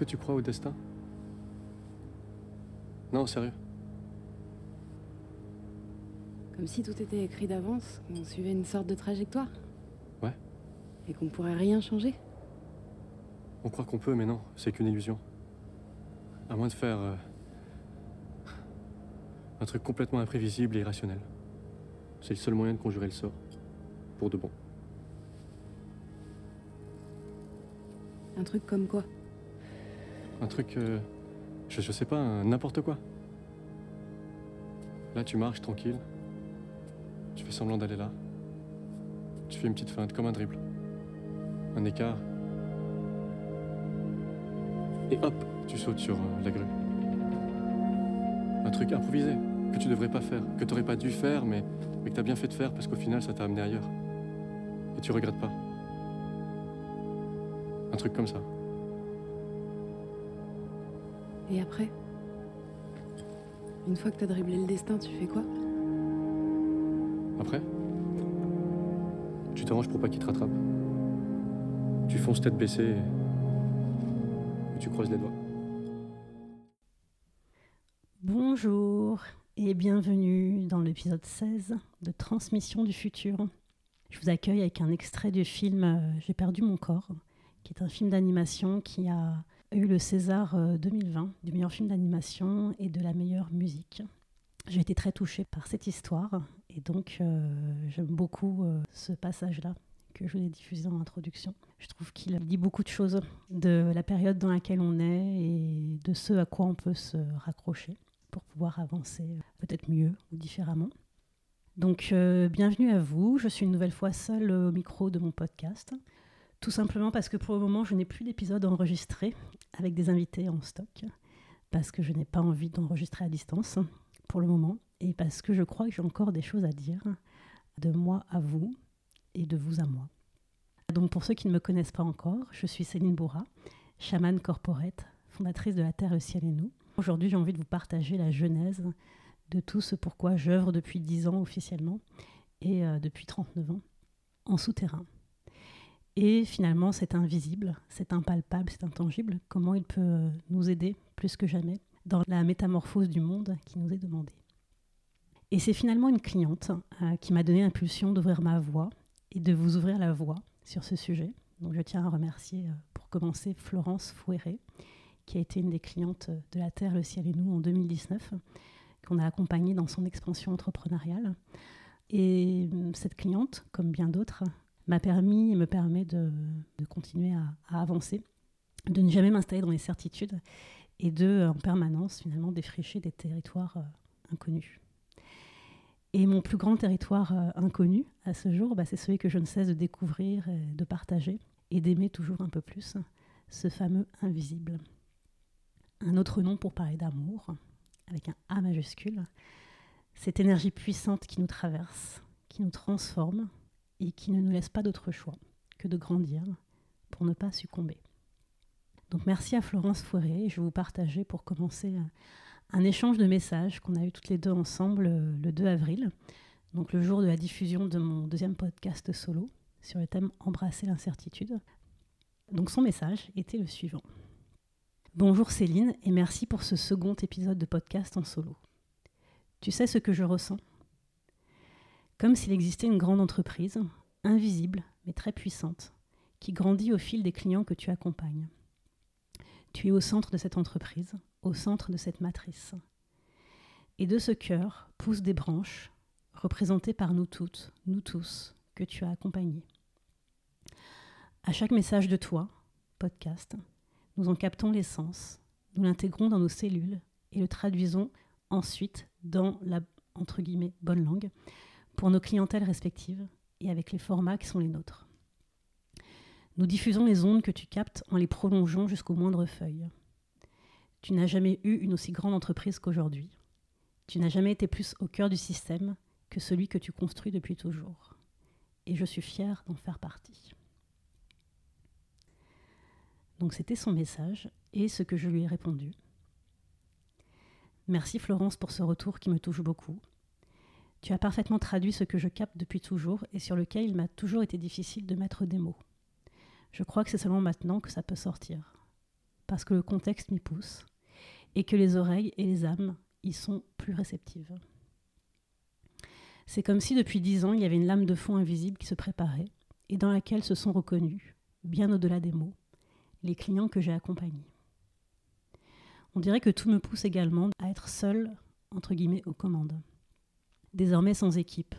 Que tu crois au destin? Non, sérieux. Comme si tout était écrit d'avance, on suivait une sorte de trajectoire. Ouais. Et qu'on pourrait rien changer. On croit qu'on peut, mais non, c'est qu'une illusion. À moins de faire. euh, un truc complètement imprévisible et irrationnel. C'est le seul moyen de conjurer le sort. Pour de bon. Un truc comme quoi? Un truc. euh, je, sais pas, n'importe quoi. Là, tu marches tranquille. Tu fais semblant d'aller là. Tu fais une petite feinte, comme un dribble. Un écart. Et hop, tu sautes sur euh, la grue. Un truc improvisé, que tu devrais pas faire, que t'aurais pas dû faire, mais, mais que t'as bien fait de faire parce qu'au final, ça t'a amené ailleurs. Et tu regrettes pas. Un truc comme ça. Et après Une fois que t'as dribblé le destin, tu fais quoi? Après, tu t'arranges pour pas qu'il te rattrape. Tu fonces tête baissée et, et tu croises les doigts. Bonjour et bienvenue dans l'épisode 16 de Transmission du futur. Je vous accueille avec un extrait du film euh, J'ai perdu mon corps, qui est un film d'animation qui a eu le César euh, 2020 du meilleur film d'animation et de la meilleure musique. J'ai été très touchée par cette histoire et donc euh, j'aime beaucoup euh, ce passage-là que je vous ai diffusé en introduction. Je trouve qu'il dit beaucoup de choses de la période dans laquelle on est et de ce à quoi on peut se raccrocher pour pouvoir avancer euh, peut-être mieux ou différemment. Donc euh, bienvenue à vous, je suis une nouvelle fois seule au micro de mon podcast, tout simplement parce que pour le moment je n'ai plus d'épisode enregistré avec des invités en stock, parce que je n'ai pas envie d'enregistrer à distance pour le moment, et parce que je crois que j'ai encore des choses à dire de moi à vous et de vous à moi. Donc pour ceux qui ne me connaissent pas encore, je suis Céline Bourra, chamane corporate, fondatrice de La Terre, le ciel et nous. Aujourd'hui j'ai envie de vous partager la genèse de tout ce pourquoi j'œuvre depuis 10 ans officiellement et euh, depuis 39 ans en souterrain. Et finalement, c'est invisible, c'est impalpable, c'est intangible. Comment il peut euh, nous aider plus que jamais dans la métamorphose du monde qui nous est demandée. Et c'est finalement une cliente euh, qui m'a donné l'impulsion d'ouvrir ma voix et de vous ouvrir la voix sur ce sujet. Donc je tiens à remercier euh, pour commencer Florence Fouéré, qui a été une des clientes de la Terre, le ciel et nous en 2019 qu'on a accompagné dans son expansion entrepreneuriale. Et cette cliente, comme bien d'autres, m'a permis et me permet de, continuer à, à avancer, de ne jamais m'installer dans les certitudes et de, en permanence, finalement, défricher des territoires euh, inconnus. Et mon plus grand territoire euh, inconnu à ce jour, bah, c'est celui que je ne cesse de découvrir, et de partager et d'aimer toujours un peu plus, ce fameux invisible. Un autre nom pour parler d'amour, avec un A majuscule, cette énergie puissante qui nous traverse, qui nous transforme et qui ne nous laisse pas d'autre choix que de grandir pour ne pas succomber. Donc merci à Florence Fouéré. Je vais vous partager pour commencer un échange de messages qu'on a eu toutes les deux ensemble euh, le 2 avril, donc le jour de la diffusion de mon deuxième podcast solo sur le thème Embrasser l'incertitude. Donc son message était le suivant. Bonjour Céline et merci pour ce second épisode de podcast en solo. Tu sais ce que je ressens? Comme s'il existait une grande entreprise, invisible mais très puissante, qui grandit au fil des clients que tu accompagnes. Tu es au centre de cette entreprise, au centre de cette matrice. Et de ce cœur poussent des branches, représentées par nous toutes, nous tous, que tu as accompagnés. À chaque message de toi, podcast, nous en captons l'essence, nous l'intégrons dans nos cellules et le traduisons ensuite dans la bonne langue pour nos clientèles respectives et avec les formats qui sont les nôtres. Nous diffusons les ondes que tu captes en les prolongeant jusqu'aux moindres feuilles. Tu n'as jamais eu une aussi grande entreprise qu'aujourd'hui. Tu n'as jamais été plus au cœur du système que celui que tu construis depuis toujours. Et je suis fière d'en faire partie. Donc c'était son message et ce que je lui ai répondu. Merci Florence pour ce retour qui me touche beaucoup. Tu as parfaitement traduit ce que je capte depuis toujours et sur lequel il m'a toujours été difficile de mettre des mots. Je crois que c'est seulement maintenant que ça peut sortir, parce que le contexte m'y pousse et que les oreilles et les âmes y sont plus réceptives. C'est comme si depuis dix ans il y avait une lame de fond invisible qui se préparait et dans laquelle se sont reconnus, bien au-delà des mots, les clients que j'ai accompagnés. On dirait que tout me pousse également à être seul, entre guillemets, aux commandes. Désormais sans équipe,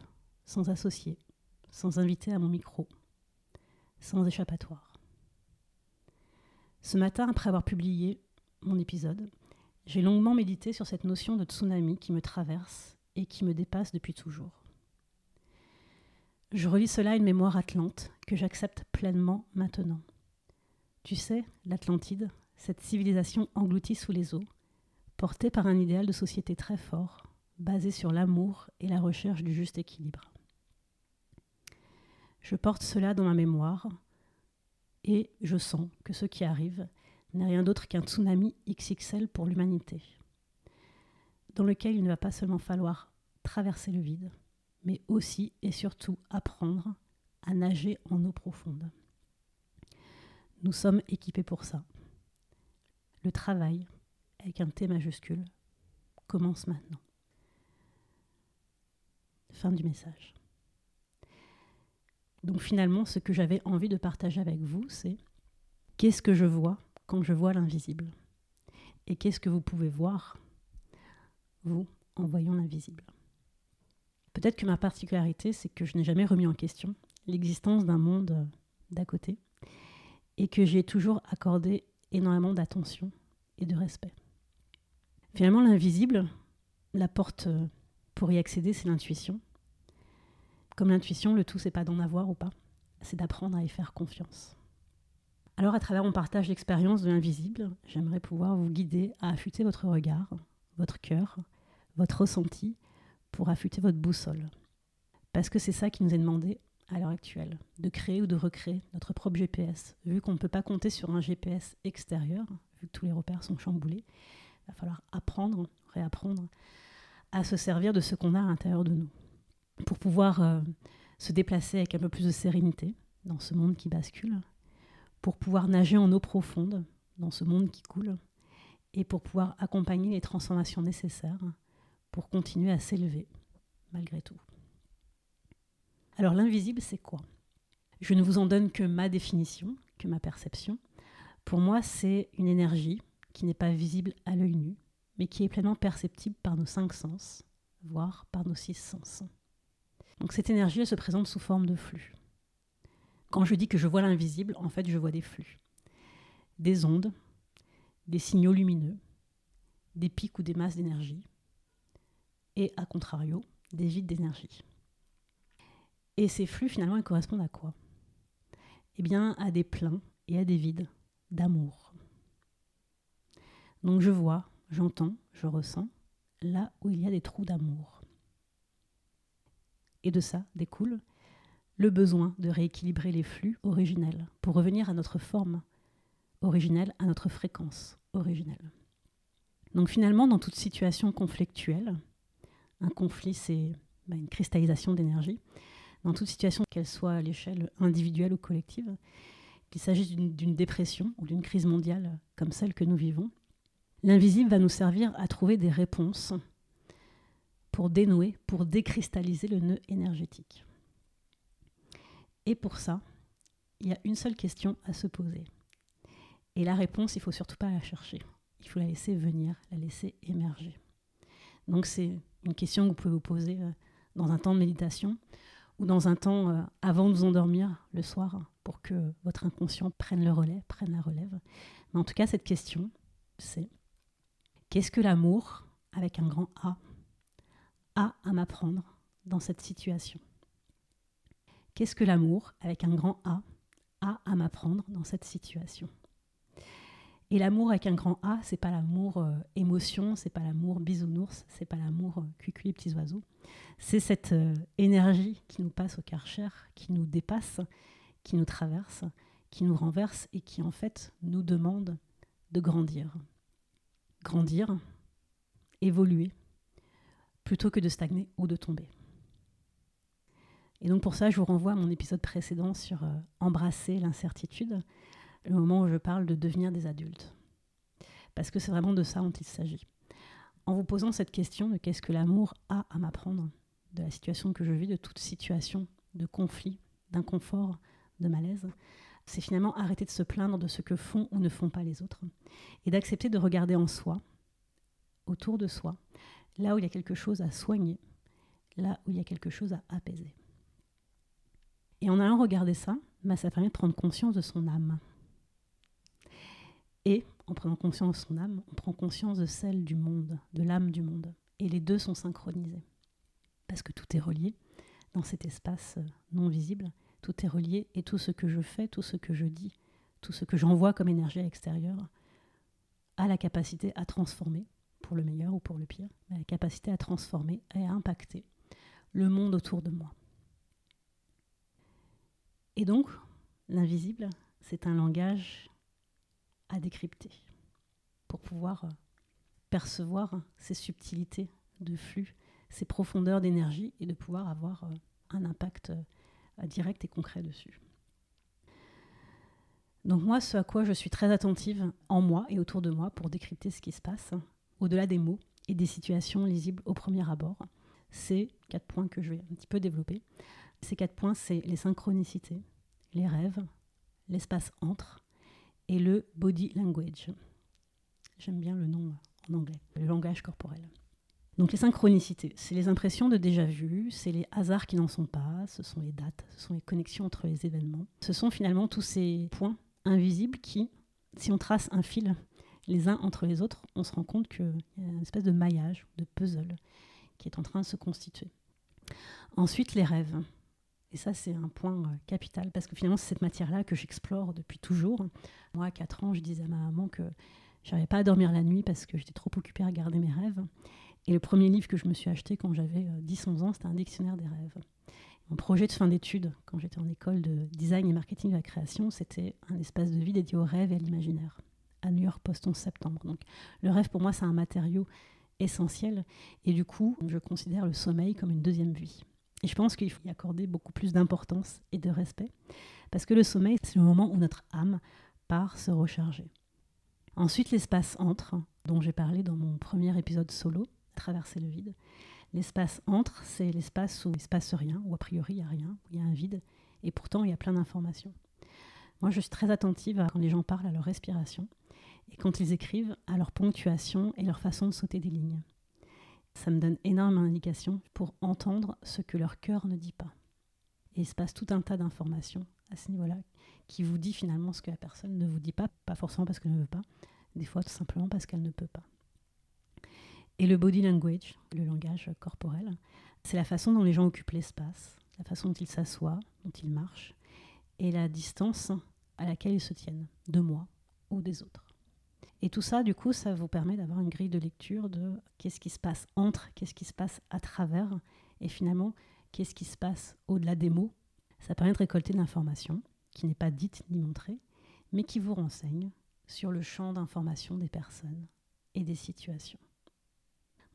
sans associé, sans invité à mon micro, sans échappatoire. Ce matin, après avoir publié mon épisode, j'ai longuement médité sur cette notion de tsunami qui me traverse et qui me dépasse depuis toujours. Je relis cela à une mémoire atlante que j'accepte pleinement maintenant. Tu sais, l'Atlantide, cette civilisation engloutie sous les eaux, portée par un idéal de société très fort, basé sur l'amour et la recherche du juste équilibre. Je porte cela dans ma mémoire et je sens que ce qui arrive n'est rien d'autre qu'un tsunami XXL pour l'humanité, dans lequel il ne va pas seulement falloir traverser le vide, mais aussi et surtout apprendre à nager en eau profonde. Nous sommes équipés pour ça. Le travail, avec un T majuscule, commence maintenant. Fin du message. Donc finalement, ce que j'avais envie de partager avec vous, c'est qu'est-ce que je vois quand je vois l'invisible? Et qu'est-ce que vous pouvez voir, vous, en voyant l'invisible? Peut-être que ma particularité, c'est que je n'ai jamais remis en question l'existence d'un monde d'à côté et que j'ai toujours accordé énormément d'attention et de respect. Finalement, l'invisible, la porte pour y accéder, c'est l'intuition. Comme l'intuition, le tout, c'est pas d'en avoir ou pas, c'est d'apprendre à y faire confiance. Alors, à travers mon partage d'expérience de l'invisible, j'aimerais pouvoir vous guider à affûter votre regard, votre cœur, votre ressenti, pour affûter votre boussole. Parce que c'est ça qui nous est demandé à l'heure actuelle, de créer ou de recréer notre propre GPS. Vu qu'on ne peut pas compter sur un GPS extérieur, vu que tous les repères sont chamboulés, il va falloir apprendre, réapprendre à se servir de ce qu'on a à l'intérieur de nous pour pouvoir euh, se déplacer avec un peu plus de sérénité dans ce monde qui bascule, pour pouvoir nager en eau profonde dans ce monde qui coule, et pour pouvoir accompagner les transformations nécessaires pour continuer à s'élever malgré tout. Alors l'invisible, c'est quoi? Je ne vous en donne que ma définition, que ma perception. Pour moi, c'est une énergie qui n'est pas visible à l'œil nu, mais qui est pleinement perceptible par nos cinq sens, voire par nos six sens. Donc cette énergie, elle se présente sous forme de flux. Quand je dis que je vois l'invisible, en fait, je vois des flux. Des ondes, des signaux lumineux, des pics ou des masses d'énergie, et, à contrario, des vides d'énergie. Et ces flux, finalement, ils correspondent à quoi? Eh bien, à des pleins et à des vides d'amour. Donc je vois, j'entends, je ressens là où il y a des trous d'amour. Et de ça découle le besoin de rééquilibrer les flux originels pour revenir à notre forme originelle, à notre fréquence originelle. Donc finalement, dans toute situation conflictuelle, un conflit c'est bah, une cristallisation d'énergie, dans toute situation, qu'elle soit à l'échelle individuelle ou collective, qu'il s'agisse d'une dépression ou d'une crise mondiale comme celle que nous vivons, l'invisible va nous servir à trouver des réponses pour dénouer, pour décristalliser le nœud énergétique. Et pour ça, il y a une seule question à se poser. Et la réponse, il faut surtout pas la chercher. Il faut la laisser venir, la laisser émerger. Donc c'est une question que vous pouvez vous poser euh, dans un temps de méditation ou dans un temps euh, avant de vous endormir le soir pour que votre inconscient prenne le relais, prenne la relève. Mais en tout cas, cette question, c'est qu'est-ce que l'amour, avec un grand A, a à m'apprendre dans cette situation Qu'est-ce que l'amour, avec un grand A, a à m'apprendre dans cette situation et l'amour avec un grand A, c'est pas l'amour euh, émotion, c'est pas l'amour bisounours, c'est pas l'amour euh, cuicui petits oiseaux. C'est cette euh, énergie qui nous passe au karcher, qui nous dépasse, qui nous traverse, qui nous renverse et qui en fait nous demande de grandir. Grandir, évoluer, plutôt que de stagner ou de tomber. Et donc pour ça, je vous renvoie à mon épisode précédent sur embrasser l'incertitude le moment où je parle de devenir des adultes. Parce que c'est vraiment de ça dont il s'agit. En vous posant cette question de qu'est-ce que l'amour a à m'apprendre de la situation que je vis, de toute situation de conflit, d'inconfort, de malaise, c'est finalement arrêter de se plaindre de ce que font ou ne font pas les autres et d'accepter de regarder en soi, autour de soi, là où il y a quelque chose à soigner, là où il y a quelque chose à apaiser. Et en allant regarder ça, bah, ça permet de prendre conscience de son âme, et en prenant conscience de son âme, on prend conscience de celle du monde, de l'âme du monde. Et les deux sont synchronisés. Parce que tout est relié dans cet espace euh, non visible. Tout est relié et tout ce que je fais, tout ce que je dis, tout ce que j'envoie comme énergie à l'extérieur a la capacité à transformer, pour le meilleur ou pour le pire, mais la capacité à transformer et à impacter le monde autour de moi. Et donc, l'invisible, c'est un langage à décrypter pour pouvoir percevoir ces subtilités de flux, ces profondeurs d'énergie et de pouvoir avoir un impact direct et concret dessus. Donc moi, ce à quoi je suis très attentive en moi et autour de moi pour décrypter ce qui se passe, au-delà des mots et des situations lisibles au premier abord, c'est quatre points que je vais un petit peu développer. Ces quatre points, c'est les synchronicités, les rêves, l'espace entre, et le body language. J'aime bien le nom en anglais, le langage corporel. Donc les synchronicités, c'est les impressions de déjà vu, c'est les hasards qui n'en sont pas, ce sont les dates, ce sont les connexions entre les événements. Ce sont finalement tous ces points invisibles qui, si on trace un fil les uns entre les autres, on se rend compte qu'il y a une espèce de maillage, de puzzle qui est en train de se constituer. Ensuite, les rêves. Et ça, c'est un point euh, capital, parce que finalement, c'est cette matière-là que j'explore depuis toujours. Moi, à 4 ans, je disais à ma maman que j'arrivais pas à dormir la nuit parce que j'étais trop occupée à garder mes rêves. Et le premier livre que je me suis acheté quand j'avais 10-11 euh, ans, c'était un dictionnaire des rêves. Mon projet de fin d'études, quand j'étais en école de design et marketing de la création, c'était un espace de vie dédié aux rêves et à l'imaginaire, à New York Post 11 septembre. Donc le rêve, pour moi, c'est un matériau essentiel. Et du coup, je considère le sommeil comme une deuxième vie. Et je pense qu'il faut y accorder beaucoup plus d'importance et de respect, parce que le sommeil, c'est le moment où notre âme part se recharger. Ensuite, l'espace entre, dont j'ai parlé dans mon premier épisode solo, Traverser le vide. L'espace entre, c'est l'espace où il ne se passe rien, où a priori il n'y a rien, où il y a un vide, et pourtant il y a plein d'informations. Moi, je suis très attentive quand les gens parlent à leur respiration, et quand ils écrivent à leur ponctuation et leur façon de sauter des lignes. Ça me donne énormément d'indications pour entendre ce que leur cœur ne dit pas. Et il se passe tout un tas d'informations à ce niveau-là qui vous dit finalement ce que la personne ne vous dit pas, pas forcément parce qu'elle ne veut pas, des fois tout simplement parce qu'elle ne peut pas. Et le body language, le langage corporel, c'est la façon dont les gens occupent l'espace, la façon dont ils s'assoient, dont ils marchent, et la distance à laquelle ils se tiennent, de moi ou des autres. Et tout ça, du coup, ça vous permet d'avoir une grille de lecture de qu'est-ce qui se passe entre, qu'est-ce qui se passe à travers, et finalement, qu'est-ce qui se passe au-delà des mots. Ça permet de récolter de l'information qui n'est pas dite ni montrée, mais qui vous renseigne sur le champ d'information des personnes et des situations.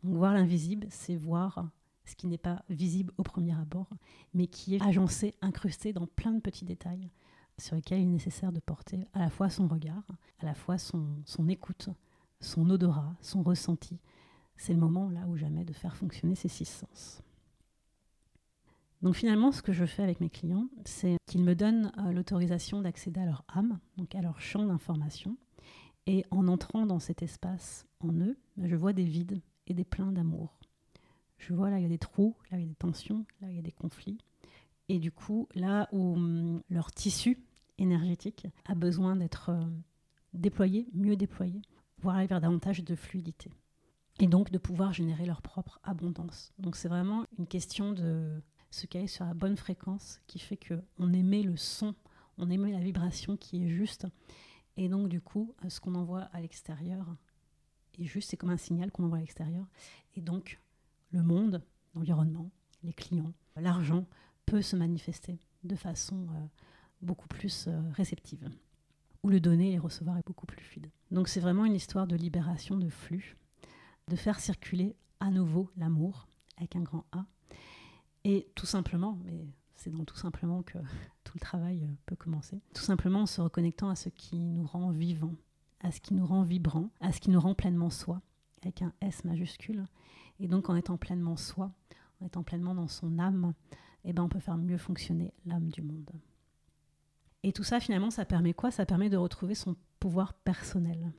Voir l'invisible, c'est voir ce qui n'est pas visible au premier abord, mais qui est agencé, incrusté dans plein de petits détails sur lesquels il est nécessaire de porter à la fois son regard, à la fois son, écoute, son odorat, son ressenti. C'est le moment là où jamais de faire fonctionner ces six sens. Donc finalement, ce que je fais avec mes clients, c'est qu'ils me donnent euh, l'autorisation d'accéder à leur âme, donc à leur champ d'information. Et en entrant dans cet espace en eux, je vois des vides et des pleins d'amour. Je vois là, il y a des trous, là, il y a des tensions, là, il y a des conflits. Et du coup, là où hum, leur tissu énergétique a besoin d'être euh, déployé, mieux déployé, pour aller vers davantage de fluidité. Et donc de pouvoir générer leur propre abondance. Donc c'est vraiment une question de se caler sur la bonne fréquence qui fait qu'on émet le son, on émet la vibration qui est juste. Et donc du coup, ce qu'on envoie à l'extérieur est juste, c'est comme un signal qu'on envoie à l'extérieur. Et donc le monde, l'environnement, les clients, l'argent peut se manifester de façon euh, beaucoup plus euh, réceptive, où le donner et le recevoir est beaucoup plus fluide. Donc c'est vraiment une histoire de libération de flux, de faire circuler à nouveau l'amour avec un grand A, et tout simplement, mais c'est dans tout simplement que tout le travail euh, peut commencer, tout simplement en se reconnectant à ce qui nous rend vivants, à ce qui nous rend vibrants, à ce qui nous rend pleinement soi, avec un S majuscule. Et donc en étant pleinement soi, en étant pleinement dans son âme, eh ben, on peut faire mieux fonctionner l'âme du monde. Et tout ça, finalement, ça permet quoi? Ça permet de retrouver son pouvoir personnel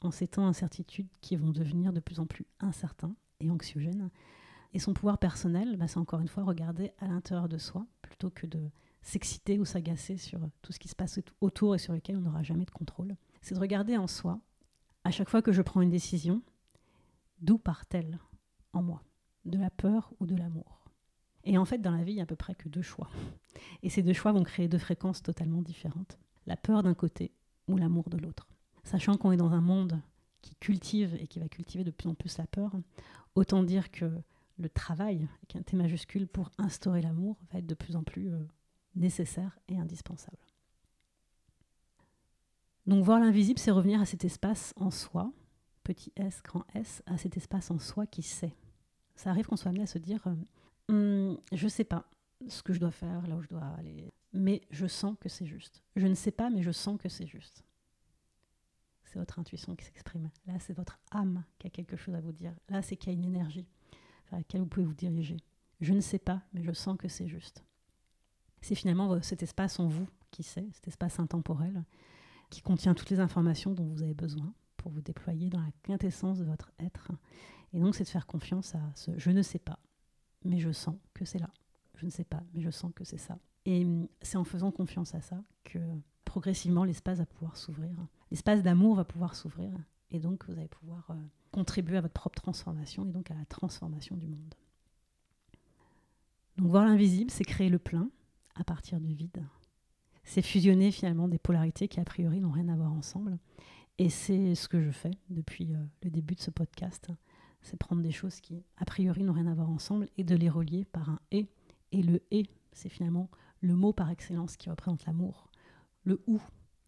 en ces temps d'incertitude qui vont devenir de plus en plus incertains et anxiogènes. Et son pouvoir personnel, bah, c'est encore une fois regarder à l'intérieur de soi plutôt que de s'exciter ou s'agacer sur tout ce qui se passe autour et sur lequel on n'aura jamais de contrôle. C'est de regarder en soi, à chaque fois que je prends une décision, d'où part-elle en moi De la peur ou de l'amour et en fait, dans la vie, il n'y a à peu près que deux choix. Et ces deux choix vont créer deux fréquences totalement différentes. La peur d'un côté ou l'amour de l'autre. Sachant qu'on est dans un monde qui cultive et qui va cultiver de plus en plus la peur, autant dire que le travail, avec un T majuscule, pour instaurer l'amour, va être de plus en plus euh, nécessaire et indispensable. Donc voir l'invisible, c'est revenir à cet espace en soi, petit s, grand S, à cet espace en soi qui sait. Ça arrive qu'on soit amené à se dire, euh, Hum, je sais pas ce que je dois faire, là où je dois aller. Mais je sens que c'est juste. Je ne sais pas, mais je sens que c'est juste. C'est votre intuition qui s'exprime. Là, c'est votre âme qui a quelque chose à vous dire. Là, c'est qu'il y a une énergie vers laquelle vous pouvez vous diriger. Je ne sais pas, mais je sens que c'est juste. C'est finalement cet espace en vous qui sait, cet espace intemporel, qui contient toutes les informations dont vous avez besoin pour vous déployer dans la quintessence de votre être. Et donc, c'est de faire confiance à ce je ne sais pas, mais je sens que c'est là. Je ne sais pas, mais je sens que c'est ça. Et hum, c'est en faisant confiance à ça que progressivement l'espace va pouvoir s'ouvrir. L'espace d'amour va pouvoir s'ouvrir. Et donc vous allez pouvoir euh, contribuer à votre propre transformation et donc à la transformation du monde. Donc voir l'invisible, c'est créer le plein à partir du vide. C'est fusionner finalement des polarités qui a priori n'ont rien à voir ensemble. Et c'est ce que je fais depuis euh, le début de ce podcast c'est prendre des choses qui, a priori, n'ont rien à voir ensemble et de les relier par un et. Et le et, c'est finalement le mot par excellence qui représente l'amour. Le ou,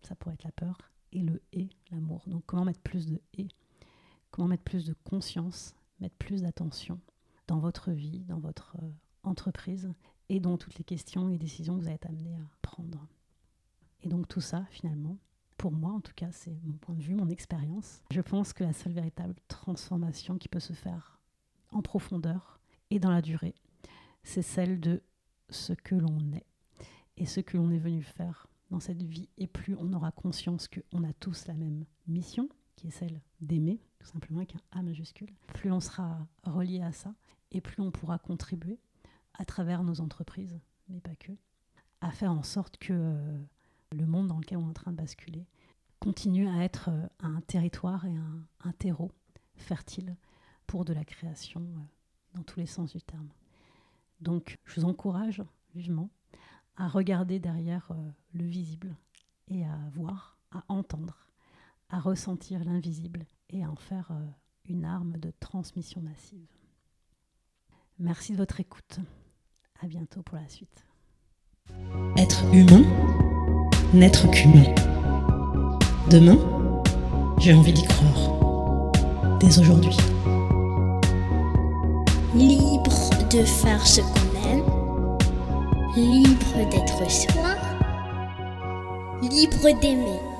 ça pourrait être la peur, et le et, l'amour. Donc comment mettre plus de et Comment mettre plus de conscience, mettre plus d'attention dans votre vie, dans votre euh, entreprise et dans toutes les questions et décisions que vous êtes amené à prendre. Et donc tout ça, finalement, pour moi en tout cas, c'est mon point de vue, mon expérience. Je pense que la seule véritable transformation qui peut se faire en profondeur et dans la durée, c'est celle de ce que l'on est et ce que l'on est venu faire dans cette vie. Et plus on aura conscience qu'on a tous la même mission, qui est celle d'aimer, tout simplement avec un A majuscule, plus on sera relié à ça et plus on pourra contribuer à travers nos entreprises, mais pas que, à faire en sorte que euh, le monde dans lequel on est en train de basculer continue à être euh, un territoire et un, terreau fertile pour de la création euh, dans tous les sens du terme. Donc je vous encourage vivement à regarder derrière euh, le visible et à voir, à entendre, à ressentir l'invisible et à en faire une arme de transmission massive. Merci de votre écoute. À bientôt pour la suite. Être humain n'être qu'humain. Demain, j'ai envie d'y croire. Dès aujourd'hui. Libre de faire ce qu'on aime. Libre d'être soi. Libre d'aimer.